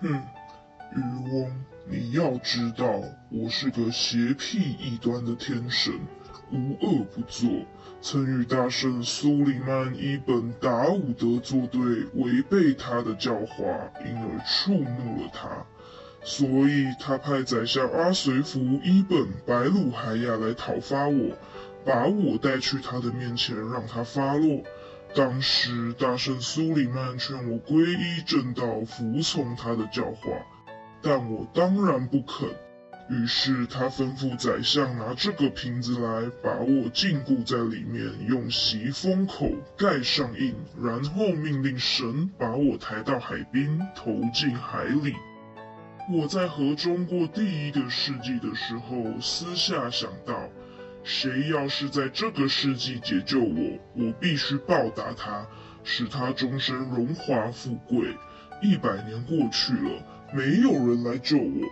哼，渔翁，你要知道，我是个邪僻异端的天神，无恶不作，曾与大圣苏里曼伊本达伍德作对，违背他的教化，因而触怒了他。所以，他派宰相阿随福伊本白鲁海亚来讨伐我，把我带去他的面前，让他发落。当时，大圣苏里曼劝我皈依正道，服从他的教化，但我当然不肯。于是，他吩咐宰相拿这个瓶子来，把我禁锢在里面，用席封口，盖上印，然后命令神把我抬到海边，投进海里。我在河中过第一个世纪的时候，私下想到，谁要是在这个世纪解救我，我必须报答他，使他终身荣华富贵。一百年过去了，没有人来救我。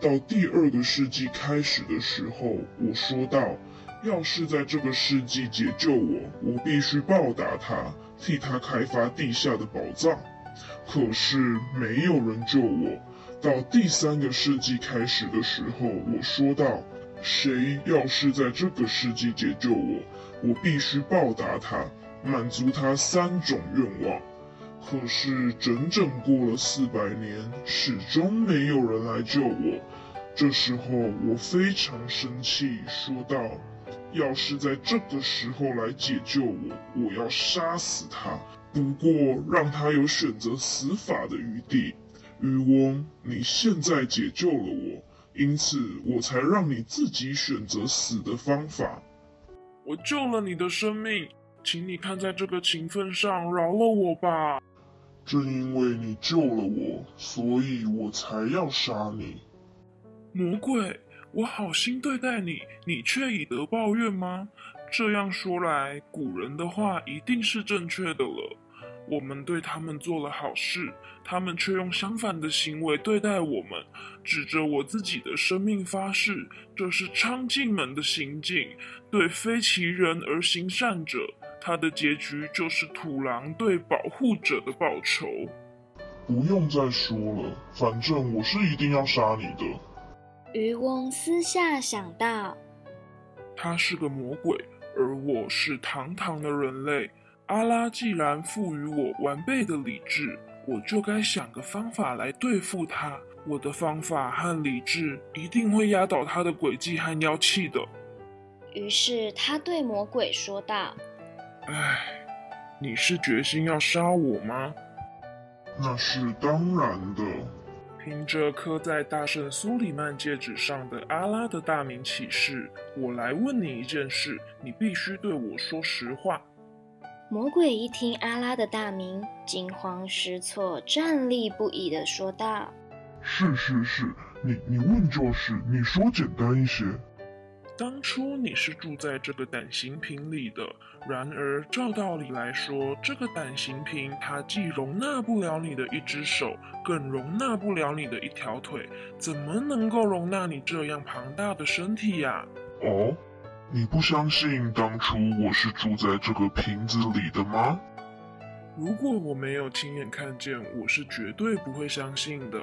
到第二个世纪开始的时候，我说道，要是在这个世纪解救我，我必须报答他，替他开发地下的宝藏。可是没有人救我。到第三个世纪开始的时候，我说道：“谁要是在这个世纪解救我，我必须报答他，满足他三种愿望。”可是整整过了四百年，始终没有人来救我。这时候我非常生气，说道：“要是在这个时候来解救我，我要杀死他。不过让他有选择死法的余地。”渔翁，你现在解救了我，因此我才让你自己选择死的方法。我救了你的生命，请你看在这个情分上饶了我吧。正因为你救了我，所以我才要杀你。魔鬼，我好心对待你，你却以德报怨吗？这样说来，古人的话一定是正确的了。我们对他们做了好事，他们却用相反的行为对待我们，指着我自己的生命发誓，这是昌进门的行径。对非其人而行善者，他的结局就是土狼对保护者的报仇。不用再说了，反正我是一定要杀你的。渔翁私下想到，他是个魔鬼，而我是堂堂的人类。阿拉既然赋予我完备的理智，我就该想个方法来对付他。我的方法和理智一定会压倒他的诡计和妖气的。于是他对魔鬼说道：“唉，你是决心要杀我吗？那是当然的。凭着刻在大圣苏里曼戒指上的阿拉的大名启示，我来问你一件事，你必须对我说实话。”魔鬼一听阿拉的大名，惊慌失措，站立不已的说道：“是是是，你你问就是，你说简单一些。当初你是住在这个胆形瓶里的，然而照道理来说，这个胆形瓶它既容纳不了你的一只手，更容纳不了你的一条腿，怎么能够容纳你这样庞大的身体呀？”哦。你不相信当初我是住在这个瓶子里的吗？如果我没有亲眼看见，我是绝对不会相信的。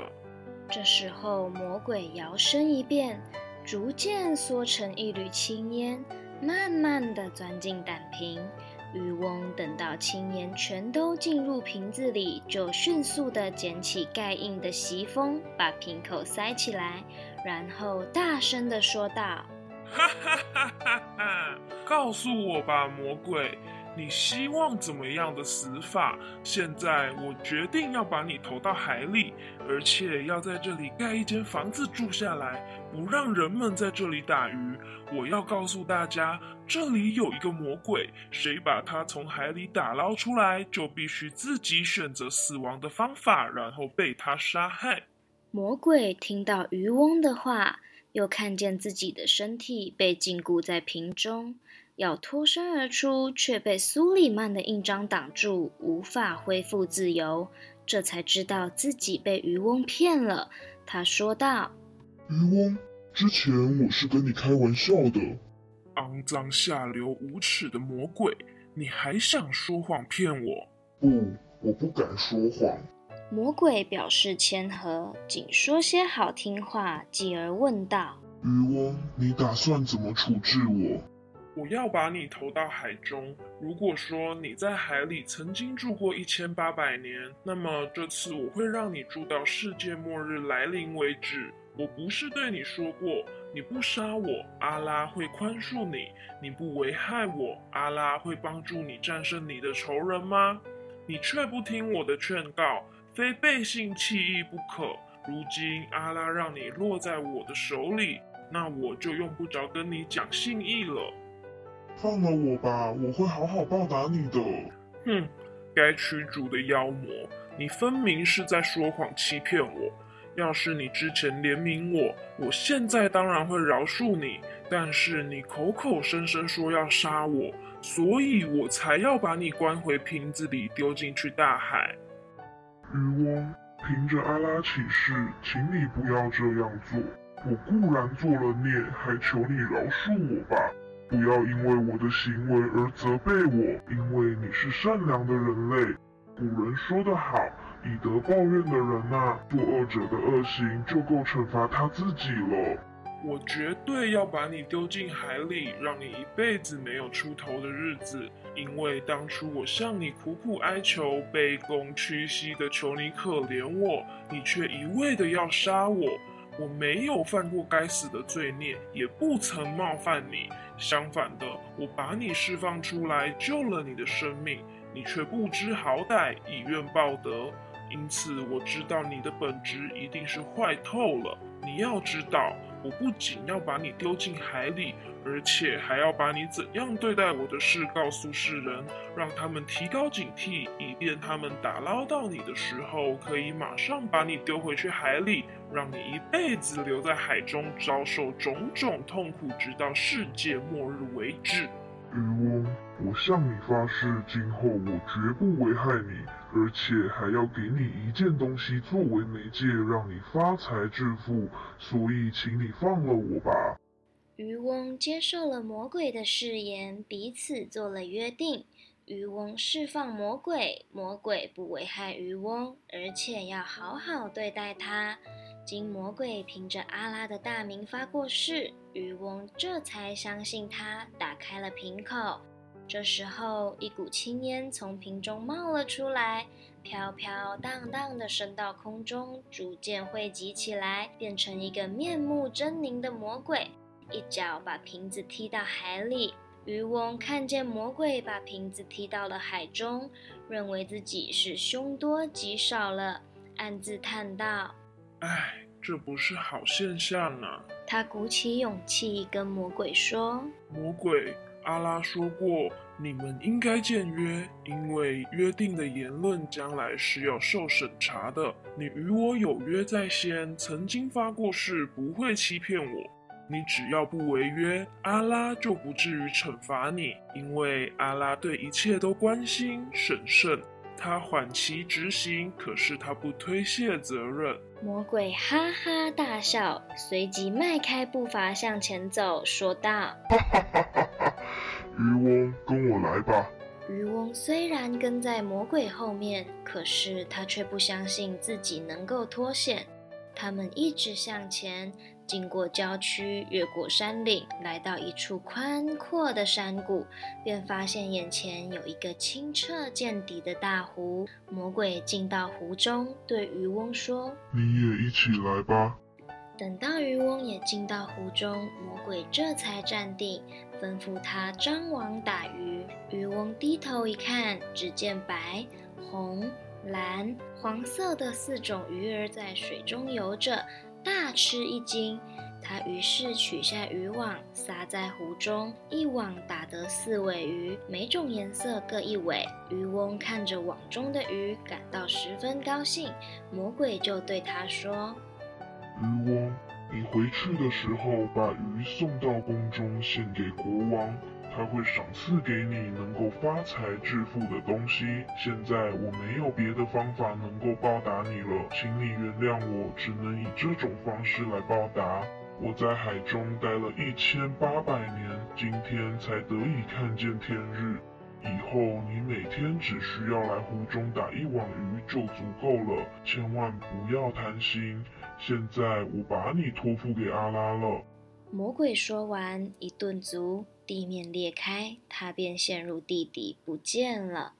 这时候，魔鬼摇身一变，逐渐缩成一缕青烟，慢慢的钻进胆瓶。渔翁等到青烟全都进入瓶子里，就迅速的捡起盖印的席封，把瓶口塞起来，然后大声的说道。哈哈哈哈哈！告诉我吧，魔鬼，你希望怎么样的死法？现在我决定要把你投到海里，而且要在这里盖一间房子住下来，不让人们在这里打鱼。我要告诉大家，这里有一个魔鬼，谁把他从海里打捞出来，就必须自己选择死亡的方法，然后被他杀害。魔鬼听到渔翁的话。又看见自己的身体被禁锢在瓶中，要脱身而出，却被苏里曼的印章挡住，无法恢复自由。这才知道自己被渔翁骗了。他说道：“渔翁，之前我是跟你开玩笑的。肮脏、下流、无耻的魔鬼，你还想说谎骗我？不，我不敢说谎。魔鬼表示谦和，仅说些好听话，继而问道：“渔翁，你打算怎么处置我？”我要把你投到海中。如果说你在海里曾经住过一千八百年，那么这次我会让你住到世界末日来临为止。我不是对你说过，你不杀我，阿拉会宽恕你；你不危害我，阿拉会帮助你战胜你的仇人吗？你却不听我的劝告，非背信弃义不可。如今阿拉让你落在我的手里，那我就用不着跟你讲信义了。放了我吧，我会好好报答你的。哼，该驱逐的妖魔，你分明是在说谎欺骗我。要是你之前怜悯我，我现在当然会饶恕你。但是你口口声声说要杀我，所以我才要把你关回瓶子里，丢进去大海。渔翁，凭着阿拉起誓，请你不要这样做。我固然做了孽，还求你饶恕我吧。不要因为我的行为而责备我，因为你是善良的人类。古人说得好，以德报怨的人呐，作恶者的恶行就够惩罚他自己了。我绝对要把你丢进海里，让你一辈子没有出头的日子。因为当初我向你苦苦哀求，卑躬屈膝的求你可怜我，你却一味的要杀我。我没有犯过该死的罪孽，也不曾冒犯你。相反的，我把你释放出来，救了你的生命，你却不知好歹，以怨报德。因此，我知道你的本质一定是坏透了。你要知道。我不仅要把你丢进海里，而且还要把你怎样对待我的事告诉世人，让他们提高警惕，以便他们打捞到你的时候，可以马上把你丢回去海里，让你一辈子留在海中，遭受种种痛苦，直到世界末日为止。渔翁，我向你发誓，今后我绝不危害你，而且还要给你一件东西作为媒介，让你发财致富。所以，请你放了我吧。渔翁接受了魔鬼的誓言，彼此做了约定。渔翁释放魔鬼，魔鬼不危害渔翁，而且要好好对待他。经魔鬼凭着阿拉的大名发过誓，渔翁这才相信他，打开了瓶口。这时候，一股青烟从瓶中冒了出来，飘飘荡荡的升到空中，逐渐汇集起来，变成一个面目狰狞的魔鬼，一脚把瓶子踢到海里。渔翁看见魔鬼把瓶子踢到了海中，认为自己是凶多吉少了，暗自叹道。唉，这不是好现象啊！他鼓起勇气跟魔鬼说：“魔鬼，阿拉说过，你们应该见约，因为约定的言论将来是要受审查的。你与我有约在先，曾经发过誓，不会欺骗我。你只要不违约，阿拉就不至于惩罚你，因为阿拉对一切都关心审慎。”他缓期执行，可是他不推卸责任。魔鬼哈哈大笑，随即迈开步伐向前走，说道：“哈哈哈哈哈！渔翁，跟我来吧。”渔翁虽然跟在魔鬼后面，可是他却不相信自己能够脱险。他们一直向前。经过郊区，越过山岭，来到一处宽阔的山谷，便发现眼前有一个清澈见底的大湖。魔鬼进到湖中，对渔翁说：“你也一起来吧。”等到渔翁也进到湖中，魔鬼这才站定，吩咐他张网打鱼。渔翁低头一看，只见白、红、蓝、黄色的四种鱼儿在水中游着。大吃一惊，他于是取下渔网，撒在湖中，一网打得四尾鱼，每种颜色各一尾。渔翁看着网中的鱼，感到十分高兴。魔鬼就对他说：“渔翁，你回去的时候，把鱼送到宫中，献给国王。”他会赏赐给你能够发财致富的东西。现在我没有别的方法能够报答你了，请你原谅我，只能以这种方式来报答。我在海中待了一千八百年，今天才得以看见天日。以后你每天只需要来湖中打一网鱼就足够了，千万不要贪心。现在我把你托付给阿拉了。魔鬼说完一顿足。地面裂开它便陷入地底不见了。